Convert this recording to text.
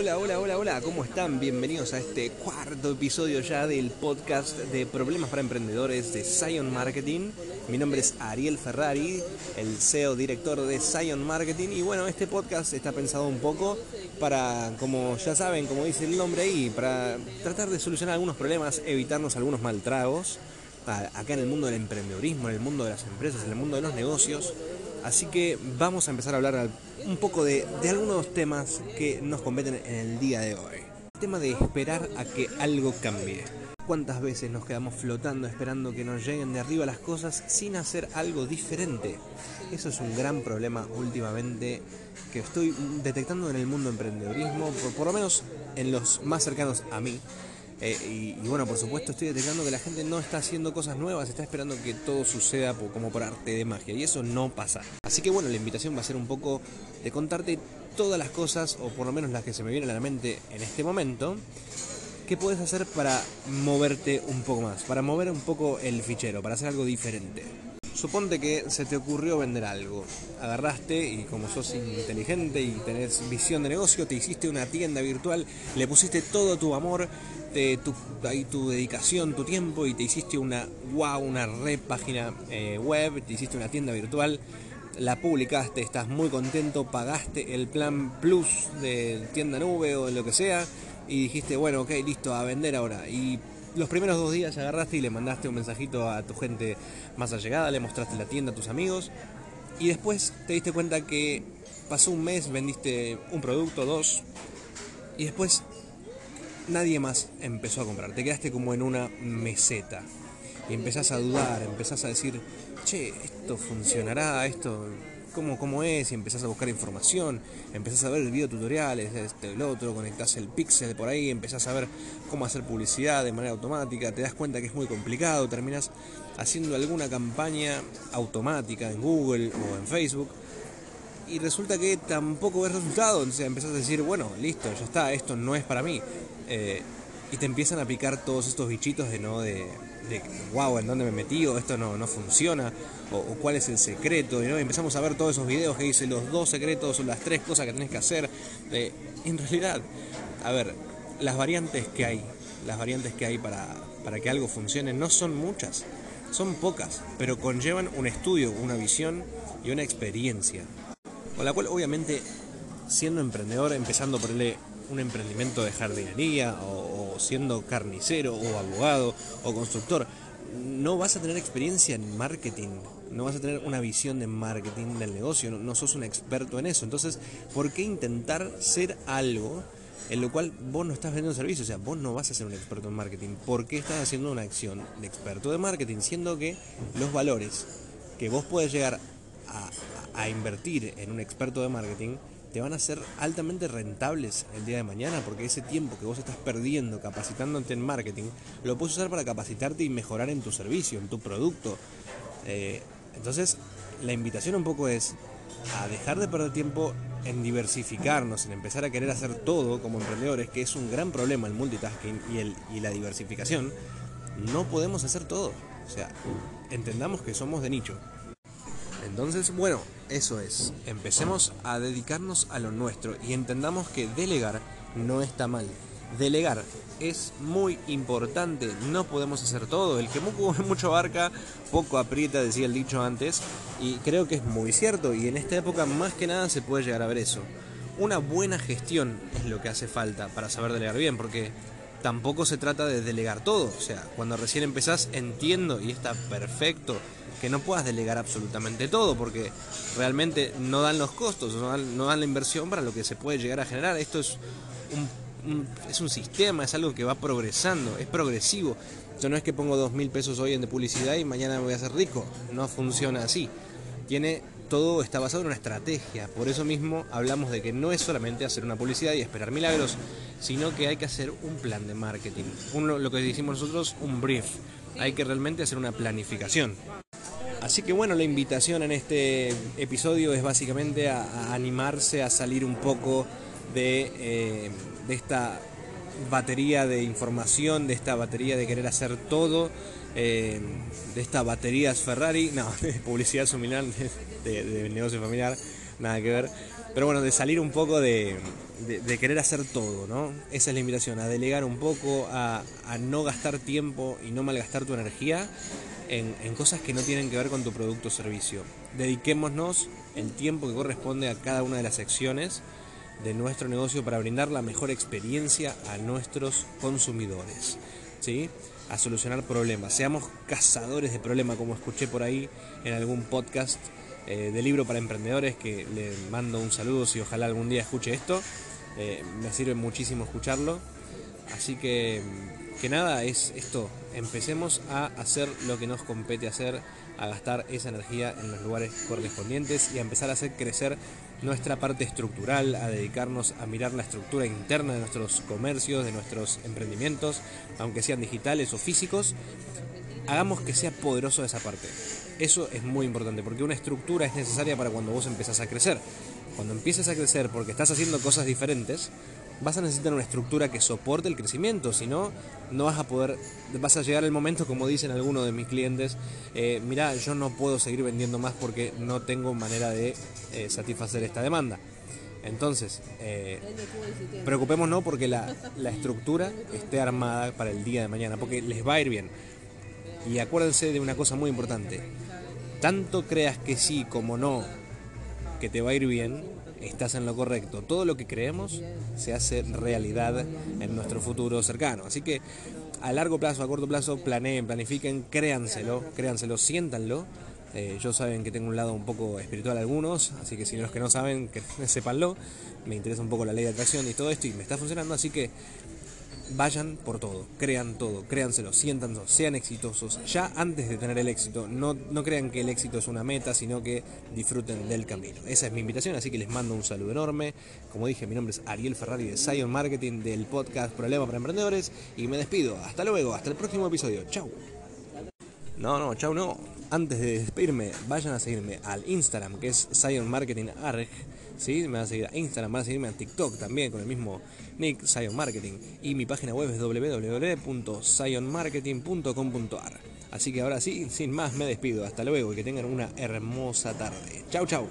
hola, hola, hola, hola, ¿cómo están? Bienvenidos a este cuarto episodio ya del podcast de problemas para emprendedores de Zion Marketing. Mi nombre es Ariel Ferrari, el CEO director de Zion Marketing y bueno, este podcast está pensado un poco para, como ya saben, como dice el nombre ahí, para tratar de solucionar algunos problemas, evitarnos algunos maltragos acá en el mundo del emprendedorismo, en el mundo de las empresas, en el mundo de los negocios. Así que vamos a empezar a hablar un poco de, algunos temas que nos competen en el día de hoy. El tema de esperar a que algo cambie. ¿Cuántas veces nos quedamos flotando esperando que nos lleguen de arriba las cosas sin hacer algo diferente? Eso es un gran problema últimamente que estoy detectando en el mundo emprendedorismo, por lo menos en los más cercanos a mí. Eh, y, bueno, por supuesto estoy detectando que la gente no está haciendo cosas nuevas, está esperando que todo suceda como por arte de magia y eso no pasa. Así que bueno, la invitación va a ser un poco de contarte todas las cosas, o por lo menos las que se me vienen a la mente en este momento, que puedes hacer para moverte un poco más, para mover un poco el fichero, para hacer algo diferente. Suponte que se te ocurrió vender algo. Agarraste y como sos inteligente y tenés visión de negocio, te hiciste una tienda virtual, le pusiste todo tu amor, tu, ahí tu dedicación, tu tiempo y te hiciste una wow, una red página eh, web, te hiciste una tienda virtual, la publicaste, estás muy contento, pagaste el plan plus de tienda nube o lo que sea y dijiste, bueno, ok, listo, a vender ahora. Y los primeros dos días agarraste y le mandaste un mensajito a tu gente más allegada, le mostraste la tienda a tus amigos y después te diste cuenta que pasó un mes, vendiste un producto, dos y después nadie más empezó a comprar. Te quedaste como en una meseta y empezás a dudar, empezás a decir, che, esto funcionará, esto cómo, cómo es, y empezás a buscar información, empezás a ver videotutoriales, este, el otro, conectás el pixel por ahí, empezás a ver cómo hacer publicidad de manera automática, te das cuenta que es muy complicado, terminas haciendo alguna campaña automática en Google o en Facebook y resulta que tampoco ves resultados, entonces empezás a decir, bueno, listo, ya está, esto no es para mí. Eh, y te empiezan a picar todos estos bichitos de no de, wow, ¿en dónde me metí? O esto no, no funciona, o, cuál es el secreto, y ¿no? empezamos a ver todos esos videos que dicen los dos secretos o las tres cosas que tenés que hacer. en realidad, a ver, las variantes que hay, las variantes que hay para, para que algo funcione no son muchas, son pocas, pero conllevan un estudio, una visión y una experiencia. Con la cual obviamente siendo emprendedor, empezando por un emprendimiento de jardinería o, siendo carnicero o abogado o constructor, no vas a tener experiencia en marketing, no vas a tener una visión de marketing del negocio, no, sos un experto en eso. Entonces, ¿por qué intentar ser algo en lo cual vos no estás vendiendo servicio? O sea, vos no vas a ser un experto en marketing. ¿Por qué estás haciendo una acción de experto de marketing? Siendo que los valores que vos puedes llegar a invertir en un experto de marketing te van a ser altamente rentables el día de mañana, porque ese tiempo que vos estás perdiendo capacitándote en marketing, lo puedes usar para capacitarte y mejorar en tu servicio, en tu producto. Eh, entonces, la invitación un poco es a dejar de perder tiempo en diversificarnos, en empezar a querer hacer todo como emprendedores, que es un gran problema el multitasking y, el, y la diversificación. No podemos hacer todo. O sea, entendamos que somos de nicho. Entonces, bueno, eso es. Empecemos a dedicarnos a lo nuestro y entendamos que delegar no está mal. Delegar es muy importante, no podemos hacer todo. El que mucho abarca, poco aprieta, decía el dicho antes, y creo que es muy cierto, y en esta época más que nada se puede llegar a ver eso. Una buena gestión es lo que hace falta para saber delegar bien, porque tampoco se trata de delegar todo. O sea, cuando recién empezás, entiendo y está perfecto que no puedas delegar absolutamente todo, porque realmente no dan los costos, no dan, la inversión para lo que se puede llegar a generar. Esto es un, es un sistema, es algo que va progresando, es progresivo. Yo no es que pongo dos mil pesos hoy en de publicidad y mañana me voy a hacer rico. No funciona así. Tiene todo está basado en una estrategia. Por eso mismo hablamos de que no es solamente hacer una publicidad y esperar milagros, sino que hay que hacer un plan de marketing. lo que decimos nosotros, un brief. Hay que realmente hacer una planificación. Así que bueno, la invitación en este episodio es básicamente a, animarse a salir un poco de, eh, de esta batería de información, de esta batería de querer hacer todo, eh, de esta baterías Ferrari, no, de publicidad similar, de, de, negocio familiar, nada que ver. Pero bueno, de salir un poco de, de, querer hacer todo, ¿no? Esa es la invitación, a delegar un poco, a, no gastar tiempo y no malgastar tu energía en, en, cosas que no tienen que ver con tu producto o servicio. Dediquémonos el tiempo que corresponde a cada una de las secciones de nuestro negocio para brindar la mejor experiencia a nuestros consumidores, ¿sí? A solucionar problemas. Seamos cazadores de problemas, como escuché por ahí en algún podcast eh, de libro para emprendedores que le mando un saludo si ojalá algún día escuche esto. Eh, me sirve muchísimo escucharlo. Así que, que nada, es esto. Empecemos a hacer lo que nos compete hacer, a gastar esa energía en los lugares correspondientes y a empezar a hacer crecer nuestra parte estructural, a dedicarnos a mirar la estructura interna de nuestros comercios, de nuestros emprendimientos, aunque sean digitales o físicos, hagamos que sea poderoso esa parte. Eso es muy importante, porque una estructura es necesaria para cuando vos empezás a crecer. Cuando empieces a crecer porque estás haciendo cosas diferentes, vas a necesitar una estructura que soporte el crecimiento, si no, no vas a poder, vas a llegar el momento, como dicen algunos de mis clientes, eh, mira, yo no puedo seguir vendiendo más porque no tengo manera de eh, satisfacer esta demanda. Entonces, eh, preocupémonos porque la, la estructura esté armada para el día de mañana, porque les va a ir bien. Y acuérdense de una cosa muy importante. Tanto creas que sí como no, que te va a ir bien, estás en lo correcto. Todo lo que creemos se hace realidad en nuestro futuro cercano. Así que a largo plazo, a corto plazo, planeen, planifiquen, créanselo, créanselo, siéntanlo. Eh, yo saben que tengo un lado un poco espiritual algunos, así que si los que no saben, que. Me interesa un poco la ley de atracción y todo esto y me está funcionando, así que vayan por todo, crean todo, créanselo, siéntanlo, sean exitosos ya antes de tener el éxito. No, no crean que el éxito es una meta, sino que disfruten del camino. Esa es mi invitación, así que les mando un saludo enorme. Como dije, mi nombre es Ariel Ferrari de Zion Marketing del podcast Problema para Emprendedores y me despido. Hasta luego, hasta el próximo episodio. Chau. No, no, chau, no. Antes de despedirme, vayan a seguirme al Instagram, que es Zion Marketing Arg ¿sí? Me van a seguir a Instagram, van a seguirme a TikTok también con el mismo nick, Zion Marketing. Y mi página web es www.zionmarketing.com.ar. Así que ahora sí, sin más, me despido. Hasta luego y que tengan una hermosa tarde. Chau, chau.